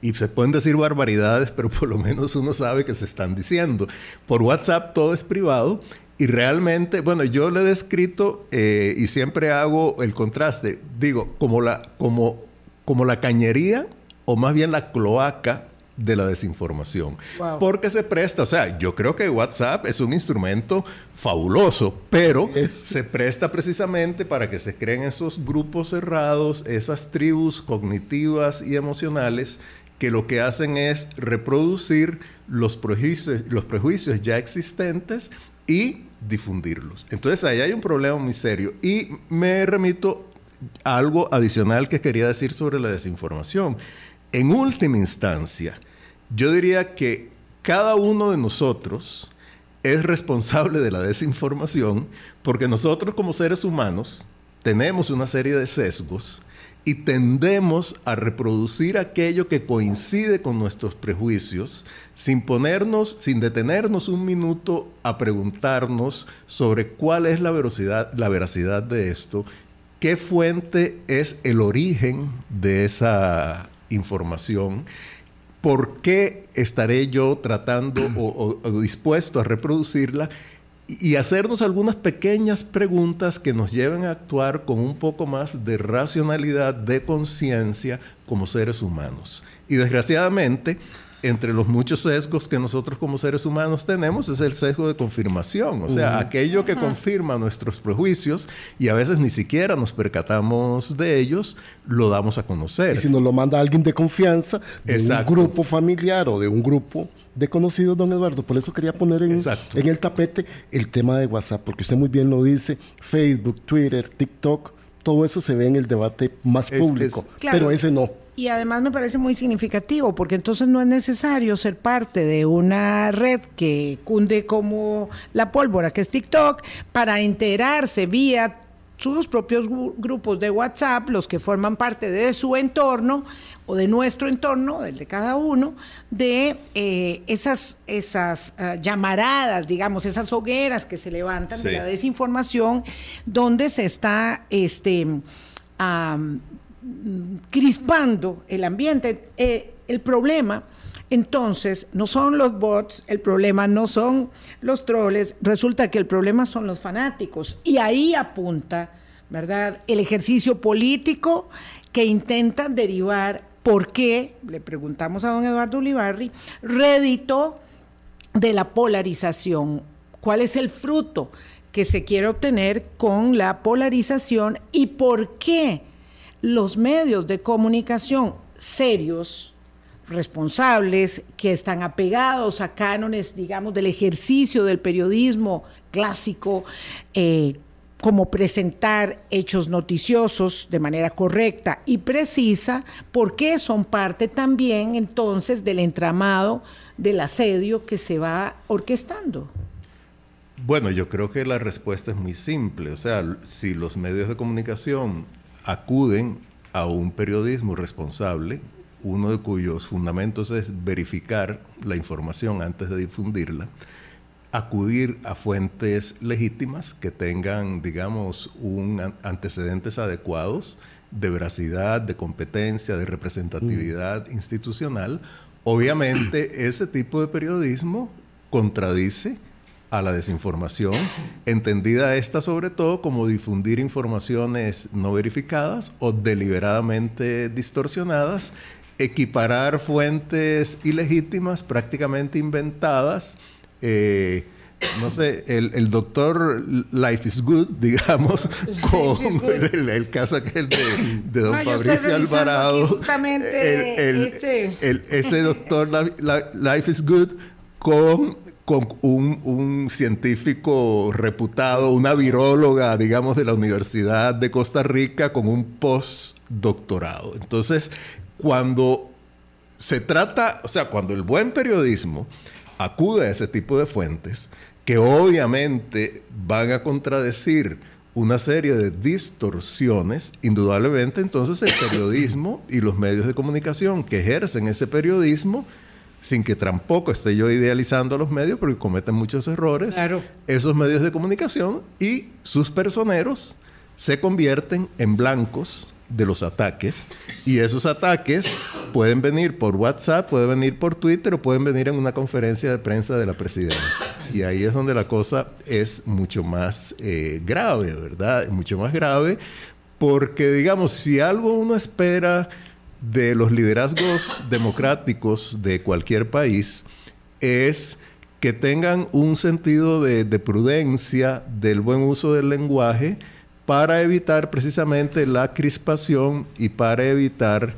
Y se pueden decir barbaridades, pero por lo menos uno sabe que se están diciendo. Por WhatsApp todo es privado y realmente, bueno, yo le he descrito eh, y siempre hago el contraste, digo, como la, como, como la cañería o más bien la cloaca de la desinformación. Porque se presta, o sea, yo creo que WhatsApp es un instrumento fabuloso, pero se presta precisamente para que se creen esos grupos cerrados, esas tribus cognitivas y emocionales que lo que hacen es reproducir los prejuicios, los prejuicios ya existentes y difundirlos. Entonces ahí hay un problema muy serio. Y me remito a algo adicional que quería decir sobre la desinformación. En última instancia, yo diría que cada uno de nosotros es responsable de la desinformación porque nosotros como seres humanos tenemos una serie de sesgos y tendemos a reproducir aquello que coincide con nuestros prejuicios sin ponernos, sin detenernos un minuto a preguntarnos sobre cuál es la veracidad, la veracidad de esto, qué fuente es el origen de esa información, por qué estaré yo tratando o dispuesto a reproducirla y hacernos algunas pequeñas preguntas que nos lleven a actuar con un poco más de racionalidad, de conciencia como seres humanos. Y desgraciadamente, entre los muchos sesgos que nosotros como seres humanos tenemos es el sesgo de confirmación, o sea, aquello que confirma nuestros prejuicios y a veces ni siquiera nos percatamos de ellos, lo damos a conocer. Y si nos lo manda alguien de confianza, de un grupo familiar o de un grupo de conocidos, don Eduardo, por eso quería poner en, en el tapete el tema de WhatsApp, porque usted muy bien lo dice, Facebook, Twitter, TikTok, todo eso se ve en el debate más público, pero ese no. Y además me parece muy significativo, porque entonces no es necesario ser parte de una red que cunde como la pólvora, que es TikTok, para enterarse vía sus propios grupos de WhatsApp, los que forman parte de su entorno o de nuestro entorno, del de cada uno, de eh, esas, esas ah, llamaradas, digamos, esas hogueras que se levantan de la desinformación, donde se está este, crispando el ambiente. Eh, el problema, entonces, no son los bots, el problema no son los troles, resulta que el problema son los fanáticos. Y ahí apunta, ¿verdad?, el ejercicio político que intenta derivar por qué, le preguntamos a don Eduardo Ulibarri, rédito de la polarización. ¿Cuál es el fruto que se quiere obtener con la polarización y por qué los medios de comunicación serios, responsables, que están apegados a cánones, digamos, del ejercicio del periodismo clásico, eh, como presentar hechos noticiosos de manera correcta y precisa, porque son parte también entonces del entramado del asedio que se va orquestando. Bueno, yo creo que la respuesta es muy simple. O sea, si los medios de comunicación acuden a un periodismo responsable, uno de cuyos fundamentos es verificar la información antes de difundirla, acudir a fuentes legítimas que tengan, digamos, un antecedentes adecuados de veracidad, de competencia, de representatividad mm. institucional. Obviamente, ese tipo de periodismo contradice a la desinformación, entendida esta sobre todo como difundir informaciones no verificadas o deliberadamente distorsionadas, equiparar fuentes ilegítimas, prácticamente inventadas, eh, no sé, el, doctor Life is Good, (laughs) digamos, con el, caso aquel de, de don Fabricio Alvarado. Este. ese doctor Life is Good con con un, científico reputado, una viróloga, digamos, de la Universidad de Costa Rica, con un postdoctorado. Entonces, cuando se trata, o sea, cuando el buen periodismo acude a ese tipo de fuentes, que obviamente van a contradecir una serie de distorsiones, indudablemente entonces el periodismo y los medios de comunicación que ejercen ese periodismo, sin que tampoco esté yo idealizando a los medios porque cometen muchos errores, esos medios de comunicación y sus personeros se convierten en blancos de los ataques. Y esos ataques pueden venir por WhatsApp, pueden venir por Twitter o pueden venir en una conferencia de prensa de la presidencia. Y ahí es donde la cosa es mucho más eh, grave, ¿verdad? Mucho más grave porque, digamos, si algo uno espera de los liderazgos democráticos de cualquier país es que tengan un sentido de prudencia, del buen uso del lenguaje, para evitar precisamente la crispación y para evitar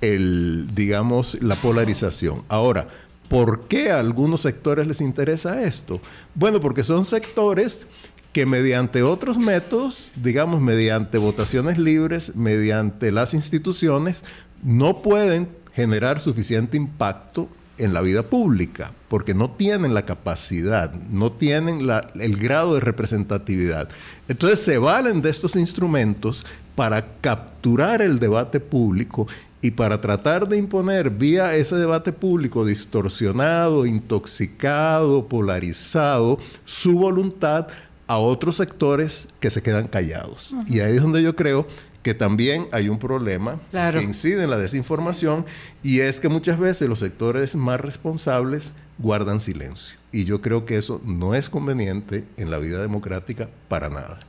el, digamos, la polarización. Ahora, ¿por qué a algunos sectores les interesa esto? Bueno, porque son sectores que mediante otros métodos, digamos, mediante votaciones libres, mediante las instituciones, no pueden generar suficiente impacto en la vida pública, porque no tienen la capacidad, no tienen el grado de representatividad. Entonces se valen de estos instrumentos para capturar el debate público y para tratar de imponer vía ese debate público distorsionado, intoxicado, polarizado, su voluntad a otros sectores que se quedan callados. Y ahí es donde yo creo que también hay un problema que incide en la desinformación y es que muchas veces los sectores más responsables guardan silencio. Y yo creo que eso no es conveniente en la vida democrática para nada.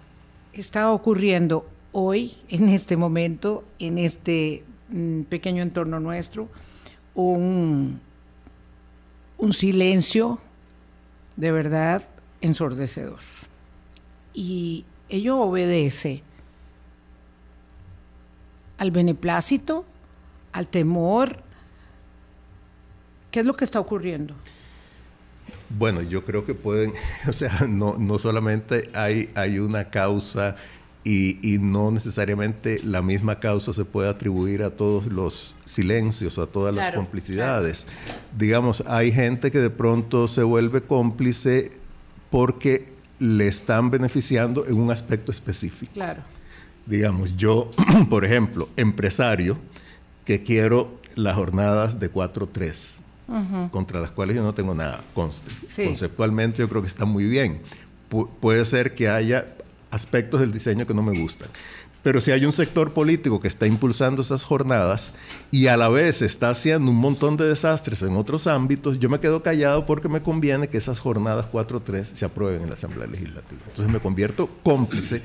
Está ocurriendo hoy, en este momento, en este mm, pequeño entorno nuestro, un, un silencio de verdad ensordecedor. Y ello obedece al beneplácito, al temor? ¿Qué es lo que está ocurriendo? Bueno, yo creo que pueden, (laughs) o sea, no, no solamente hay, hay una causa y, no necesariamente la misma causa se puede atribuir a todos los silencios, a todas las complicidades. Digamos, hay gente que de pronto se vuelve cómplice porque le están beneficiando en un aspecto específico. Claro digamos, yo, (clears throat) por ejemplo, empresario, que quiero las jornadas de 4-3, contra las cuales yo no tengo nada, conste. Conceptualmente yo creo que está muy bien. puede ser que haya aspectos del diseño que no me gustan. Pero si hay un sector político que está impulsando esas jornadas y a la vez está haciendo un montón de desastres en otros ámbitos, yo me quedo callado porque me conviene que esas jornadas 4-3 se aprueben en la Asamblea Legislativa. Entonces me convierto cómplice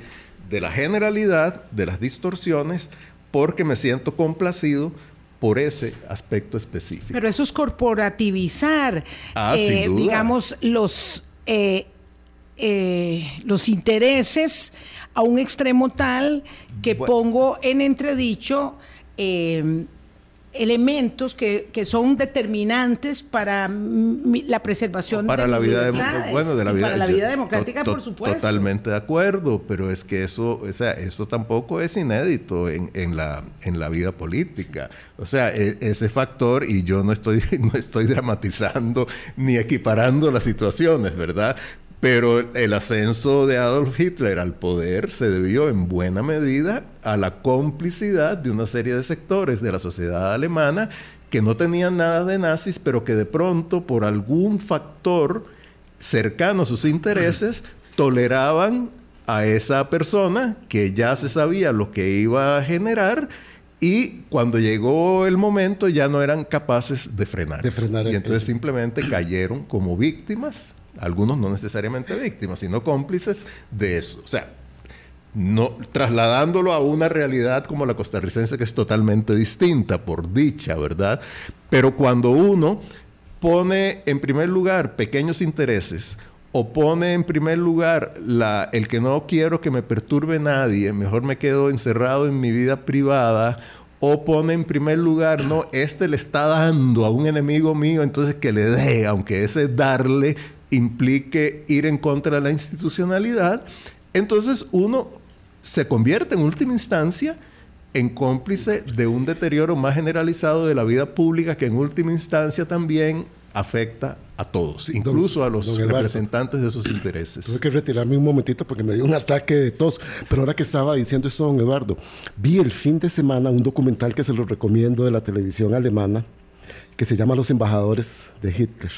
de la generalidad, de las distorsiones, porque me siento complacido por ese aspecto específico. Pero eso es corporativizar, ah, eh, digamos, los, eh, eh, los intereses a un extremo tal que pongo en entredicho elementos que, son determinantes para la preservación para de la vida bueno, de la vida, para la vida democrática, por supuesto. Totalmente de acuerdo, pero es que eso, o sea, eso tampoco es inédito en, en, la, en la vida política. O sea, e, ese factor, y yo no estoy, (laughs) no estoy dramatizando ni equiparando las situaciones, ¿verdad? Pero el ascenso de Adolf Hitler al poder se debió en buena medida a la complicidad de una serie de sectores de la sociedad alemana que no tenían nada de nazis, pero que de pronto por algún factor cercano a sus intereses toleraban a esa persona que ya se sabía lo que iba a generar y cuando llegó el momento ya no eran capaces de frenar. De frenar y entonces simplemente cayeron como víctimas algunos no necesariamente víctimas, sino cómplices de eso. O sea, no, trasladándolo a una realidad como la costarricense que es totalmente distinta, por dicha, ¿verdad? Pero cuando uno pone en primer lugar pequeños intereses o pone en primer lugar la, el que no quiero que me perturbe nadie, mejor me quedo encerrado en mi vida privada, o pone en primer lugar, no, este le está dando a un enemigo mío, entonces que le dé, aunque ese darle implique ir en contra de la institucionalidad, entonces uno se convierte en última instancia en cómplice de un deterioro más generalizado de la vida pública que en última instancia también afecta a todos, incluso a los representantes de esos intereses. Tuve que retirarme un momentito porque me dio un ataque de tos, pero ahora que estaba diciendo esto, don Eduardo, vi el fin de semana un documental que se lo recomiendo de la televisión alemana, que se llama Los Embajadores de Hitler,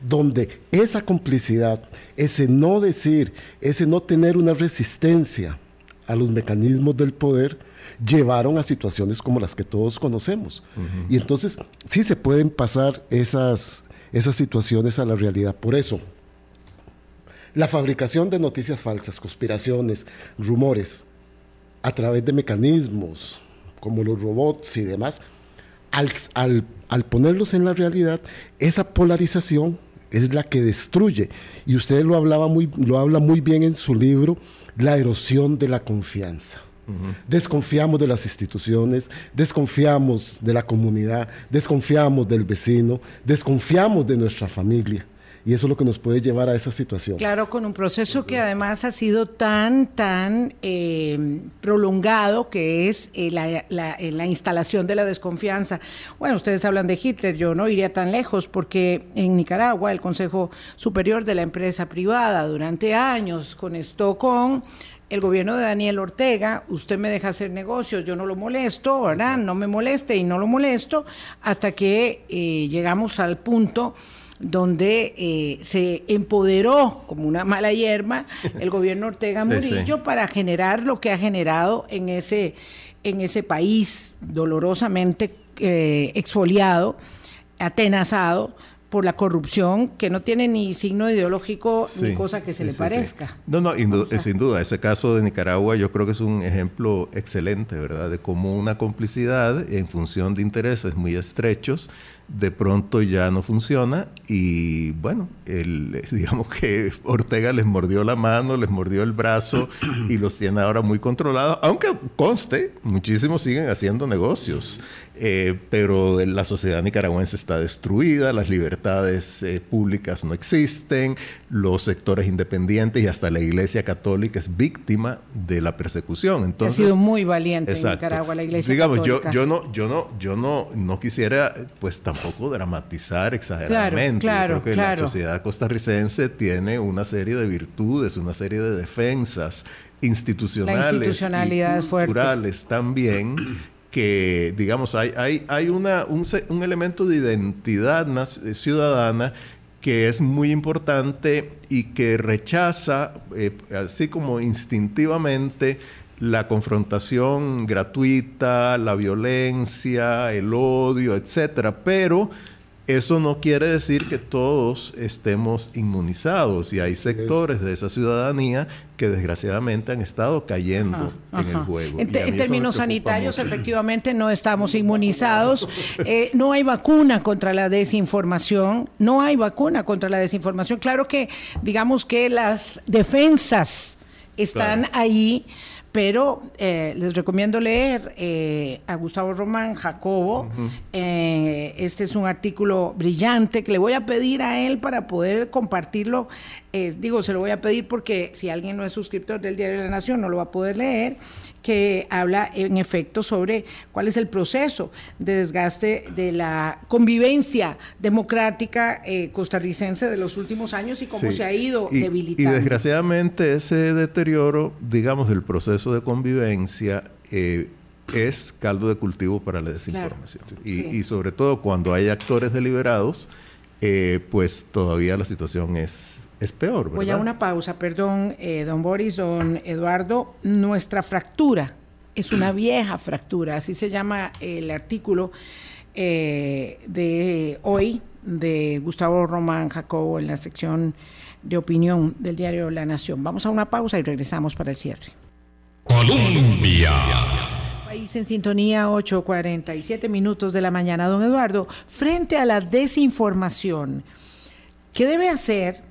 donde esa complicidad, ese no decir, ese no tener una resistencia a los mecanismos del poder, llevaron a situaciones como las que todos conocemos. Y entonces sí se pueden pasar esas, esas situaciones a la realidad. Por eso, la fabricación de noticias falsas, conspiraciones, rumores, a través de mecanismos como los robots y demás, al, al, ponerlos en la realidad, esa polarización es la que destruye. Y usted lo, hablaba muy, lo habla muy bien en su libro, La erosión de la confianza. Desconfiamos de las instituciones, desconfiamos de la comunidad, desconfiamos del vecino, desconfiamos de nuestra familia. Y eso es lo que nos puede llevar a esa situación. Claro, con un proceso que además ha sido tan, tan eh, prolongado, que es eh, eh, la, instalación de la desconfianza. Bueno, ustedes hablan de Hitler, yo no iría tan lejos, porque en Nicaragua el Consejo Superior de la Empresa Privada durante años conectó con el gobierno de Daniel Ortega, usted me deja hacer negocios, yo no lo molesto, ¿verdad? No me moleste y no lo molesto, hasta que eh, llegamos al punto donde eh, se empoderó como una mala hierba el gobierno (laughs) Ortega Murillo para generar lo que ha generado en ese, en ese país dolorosamente eh, exfoliado, atenazado por la corrupción que no tiene ni signo ideológico ni cosa que se le parezca. No, no, sin duda, ese caso de Nicaragua yo creo que es un ejemplo excelente, ¿verdad? De cómo una complicidad en función de intereses muy estrechos de pronto ya no funciona y bueno, el, (laughs) digamos que Ortega les mordió la mano, les mordió el brazo y los tiene ahora muy controlados, aunque conste, muchísimos siguen haciendo negocios. Eh, pero la sociedad nicaragüense está destruida, las libertades eh, públicas no existen, los sectores independientes y hasta la Iglesia Católica es víctima de la persecución. Entonces, ha sido muy valiente en Nicaragua la Iglesia Digamos, Católica. Yo, yo no, yo no, yo no, no quisiera, pues tampoco dramatizar exageradamente. Claro, yo creo que la sociedad costarricense tiene una serie de virtudes, una serie de defensas institucionales y culturales también que, digamos, hay, hay, hay una, un, elemento de identidad eh, ciudadana que es muy importante y que rechaza, eh, así como instintivamente, la confrontación gratuita, la violencia, el odio, etcétera, pero eso no quiere decir que todos estemos inmunizados y hay sectores de esa ciudadanía que desgraciadamente han estado cayendo en el juego. En, términos sanitarios, efectivamente no estamos inmunizados. Eh, no hay vacuna contra la desinformación. No hay vacuna contra la desinformación. Claro que digamos que las defensas están ahí pero eh, les recomiendo leer eh, a Gustavo Román, Jacobo. Eh, este es un artículo brillante que le voy a pedir a él para poder compartirlo. digo, se lo voy a pedir porque si alguien no es suscriptor del Diario de la Nación no lo va a poder leer que habla en efecto sobre cuál es el proceso de desgaste de la convivencia democrática eh, costarricense de los últimos años y cómo se ha ido debilitando. Y desgraciadamente ese deterioro, digamos, del proceso de convivencia eh, es caldo de cultivo para la desinformación. y, sobre todo cuando hay actores deliberados, eh, pues todavía la situación es es peor. ¿verdad? Voy a una pausa, perdón, eh, don Boris, don Eduardo. Nuestra fractura es una (clears throat) vieja fractura, así se llama el artículo eh, de hoy de Gustavo Román Jacobo en la sección de opinión del diario La Nación. Vamos a una pausa y regresamos para el cierre. Colombia. País en sintonía, 8.47 minutos de la mañana. Don Eduardo, frente a la desinformación, ¿qué debe hacer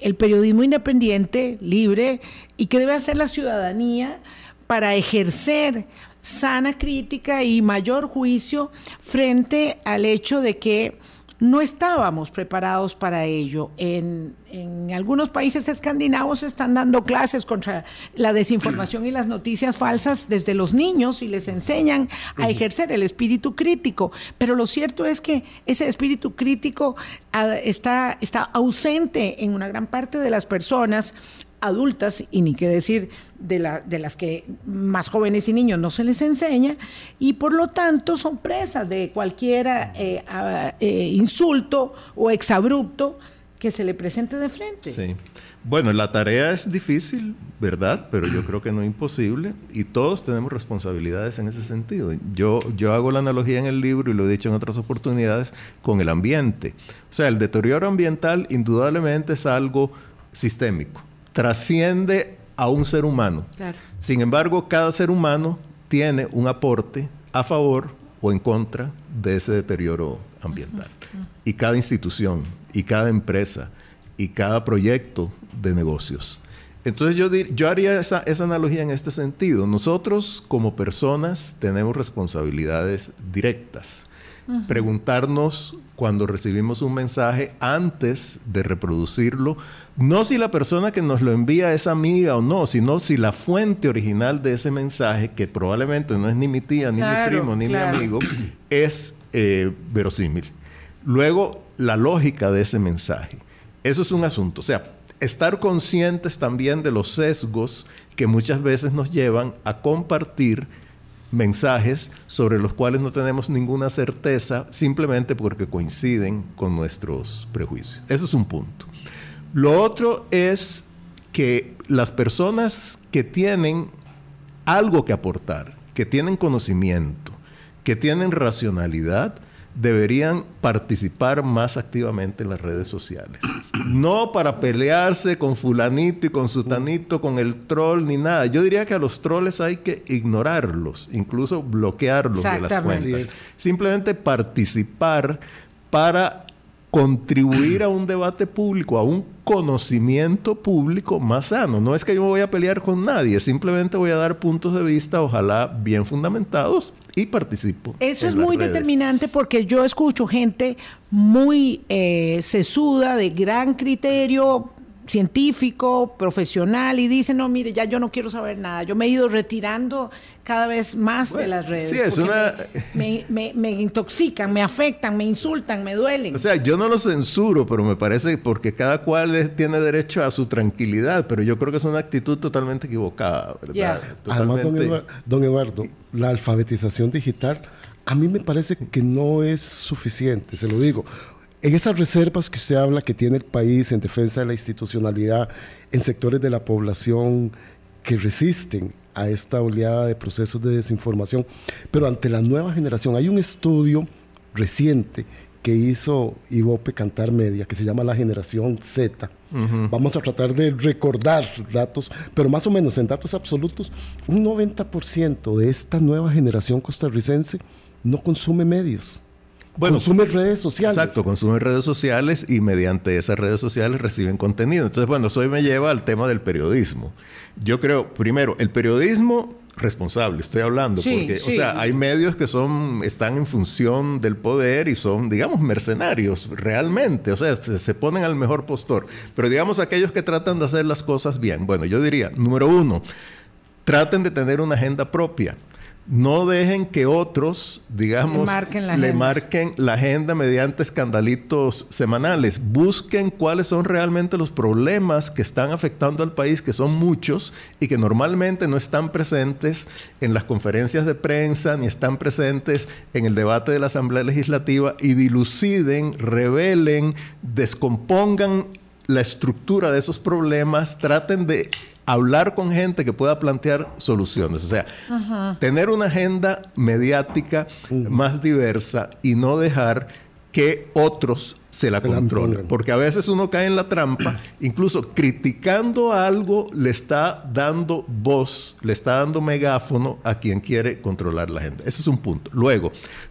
el periodismo independiente, libre, y qué debe hacer la ciudadanía para ejercer sana crítica y mayor juicio frente al hecho de que no estábamos preparados para ello. En, en algunos países escandinavos están dando clases contra la desinformación y las noticias falsas desde los niños y les enseñan a ejercer el espíritu crítico. Pero lo cierto es que ese espíritu crítico ah, está, está ausente en una gran parte de las personas adultas, y ni qué decir de, la, de las que más jóvenes y niños no se les enseña, y por lo tanto son presas de cualquier eh, eh, insulto o exabrupto que se le presente de frente. Sí. Bueno, la tarea es difícil, ¿verdad? Pero yo creo que no imposible y todos tenemos responsabilidades en ese sentido. Yo, yo hago la analogía en el libro y lo he dicho en otras oportunidades con el ambiente. O sea, el deterioro ambiental indudablemente es algo sistémico trasciende a un ser humano. Sin embargo, cada ser humano tiene un aporte a favor o en contra de ese deterioro ambiental. Y cada institución, y cada empresa, y cada proyecto de negocios. Entonces yo, yo haría esa, esa, analogía en este sentido. Nosotros como personas tenemos responsabilidades directas preguntarnos cuando recibimos un mensaje antes de reproducirlo, no si la persona que nos lo envía es amiga o no, sino si la fuente original de ese mensaje, que probablemente no es ni mi tía, ni mi primo, ni mi amigo, es eh, verosímil. Luego, la lógica de ese mensaje. Eso es un asunto. O sea, estar conscientes también de los sesgos que muchas veces nos llevan a compartir mensajes sobre los cuales no tenemos ninguna certeza simplemente porque coinciden con nuestros prejuicios. Ese es un punto. Lo otro es que las personas que tienen algo que aportar, que tienen conocimiento, que tienen racionalidad, deberían participar más activamente en las redes sociales. (clears throat) No para pelearse con fulanito y con sutanito, con el troll ni nada. Yo diría que a los trolls hay que ignorarlos, incluso bloquearlos de las cuentas. Simplemente participar para contribuir a un debate público, a un conocimiento público más sano. No es que yo me voy a pelear con nadie, simplemente voy a dar puntos de vista, ojalá bien fundamentados, y participo. Eso es muy determinante porque yo escucho gente muy eh, sesuda, de gran criterio, científico, profesional, y dice, no, mire, ya yo no quiero saber nada. Yo me he ido retirando cada vez más de las redes. Sí, es una... Me, me, intoxican, me afectan, me insultan, me duelen. O sea, yo no lo censuro, pero me parece porque cada cual tiene derecho a su tranquilidad, pero yo creo que es una actitud totalmente equivocada, ¿verdad? Además, don Eduardo, la alfabetización digital a mí me parece que no es suficiente, se lo digo. En esas reservas que usted habla que tiene el país en defensa de la institucionalidad, en sectores de la población que resisten a esta oleada de procesos de desinformación, pero ante la nueva generación, hay un estudio reciente que hizo Ivope Cantar Media, que se llama La Generación Z. Vamos a tratar de recordar datos, pero más o menos en datos absolutos, un 90% de esta nueva generación costarricense no consume medios. Bueno, consume redes sociales. Exacto, consume redes sociales y mediante esas redes sociales reciben contenido. Entonces, bueno, eso me lleva al tema del periodismo. Yo creo, primero, el periodismo responsable, estoy hablando, porque, o sea, hay medios que son, están en función del poder y son, digamos, mercenarios, realmente, o sea, se, se, ponen al mejor postor, pero digamos aquellos que tratan de hacer las cosas bien. Bueno, yo diría, número uno, traten de tener una agenda propia no dejen que otros, digamos, le marquen, la, agenda mediante escandalitos semanales. Busquen cuáles son realmente los problemas que están afectando al país, que son muchos y que normalmente no están presentes en las conferencias de prensa ni están presentes en el debate de la Asamblea Legislativa y diluciden, revelen, descompongan la estructura de esos problemas, traten de hablar con gente que pueda plantear soluciones. O sea, tener una agenda mediática más diversa y no dejar que otros se la controlen. Porque a veces uno cae en la trampa, (clears throat) incluso criticando algo, le está dando voz, le está dando megáfono a quien quiere controlar la agenda. Ese es un punto. Luego,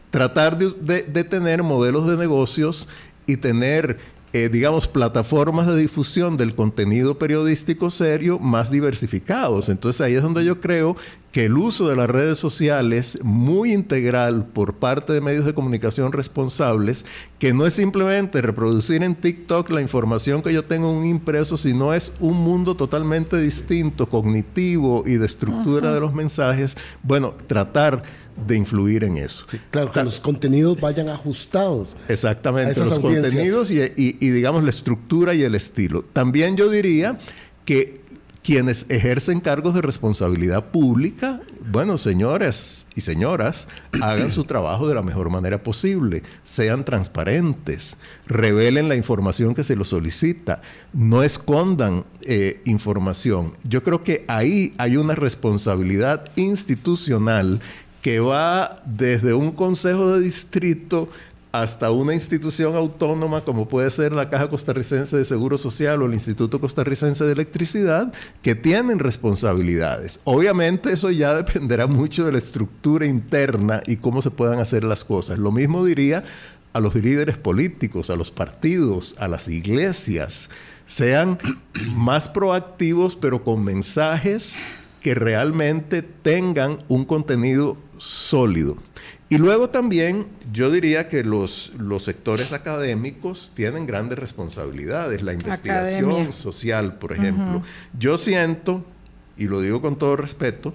tratar de, de tener modelos de negocios y tener eh, digamos, plataformas de difusión del contenido periodístico serio más diversificados. Entonces ahí es donde yo creo que el uso de las redes sociales muy integral por parte de medios de comunicación responsables, que no es simplemente reproducir en TikTok la información que yo tengo en un impreso, sino es un mundo totalmente distinto, cognitivo y de estructura de los mensajes, bueno, tratar de influir en eso. claro, que los contenidos vayan ajustados. Exactamente, los contenidos y, y digamos la estructura y el estilo. También yo diría que quienes ejercen cargos de responsabilidad pública, bueno, señores y señoras, (clears throat) hagan su trabajo de la mejor manera posible, sean transparentes, revelen la información que se los solicita, no escondan eh, información. Yo creo que ahí hay una responsabilidad institucional que va desde un consejo de distrito hasta una institución autónoma como puede ser la Caja Costarricense de Seguro Social o el Instituto Costarricense de Electricidad, que tienen responsabilidades. Obviamente eso ya (laughs) dependerá mucho de la estructura interna y cómo se puedan hacer las cosas. Lo mismo diría a los líderes políticos, a los partidos, a las iglesias. Sean (clears throat) más proactivos, pero con mensajes que realmente tengan un contenido sólido. Y luego también yo diría que los, los sectores académicos tienen grandes responsabilidades. La investigación social, por ejemplo. Yo siento, y lo digo con todo respeto,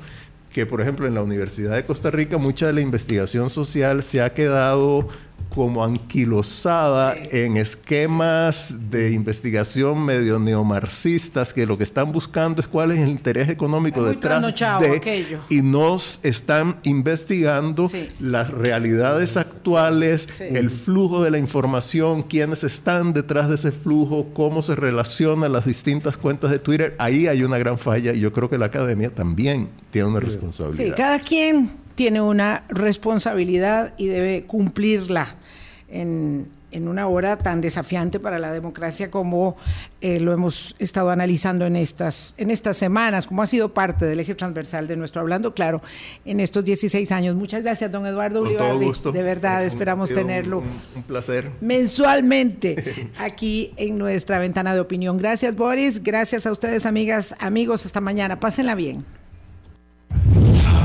que por ejemplo en la Universidad de Costa Rica mucha de la investigación social se ha quedado como anquilosada en esquemas de investigación medio neomarxistas que lo que están buscando es cuál es el interés económico detrás de y nos están investigando las realidades actuales, el flujo de la información, quiénes están detrás de ese flujo, cómo se relacionan las distintas cuentas de Twitter. Ahí hay una gran falla y yo creo que la academia también tiene una responsabilidad. Sí, cada quien tiene una responsabilidad y debe cumplirla en, una hora tan desafiante para la democracia como eh, lo hemos estado analizando en estas, en estas semanas, como ha sido parte del eje transversal de nuestro Hablando Claro en estos 16 años. Muchas gracias, don Eduardo Ulibarri. De verdad, esperamos tenerlo. Un, placer. Mensualmente (laughs) aquí en nuestra ventana de opinión. Gracias, Boris. Gracias a ustedes, amigas, amigos. Hasta mañana. Pásenla bien.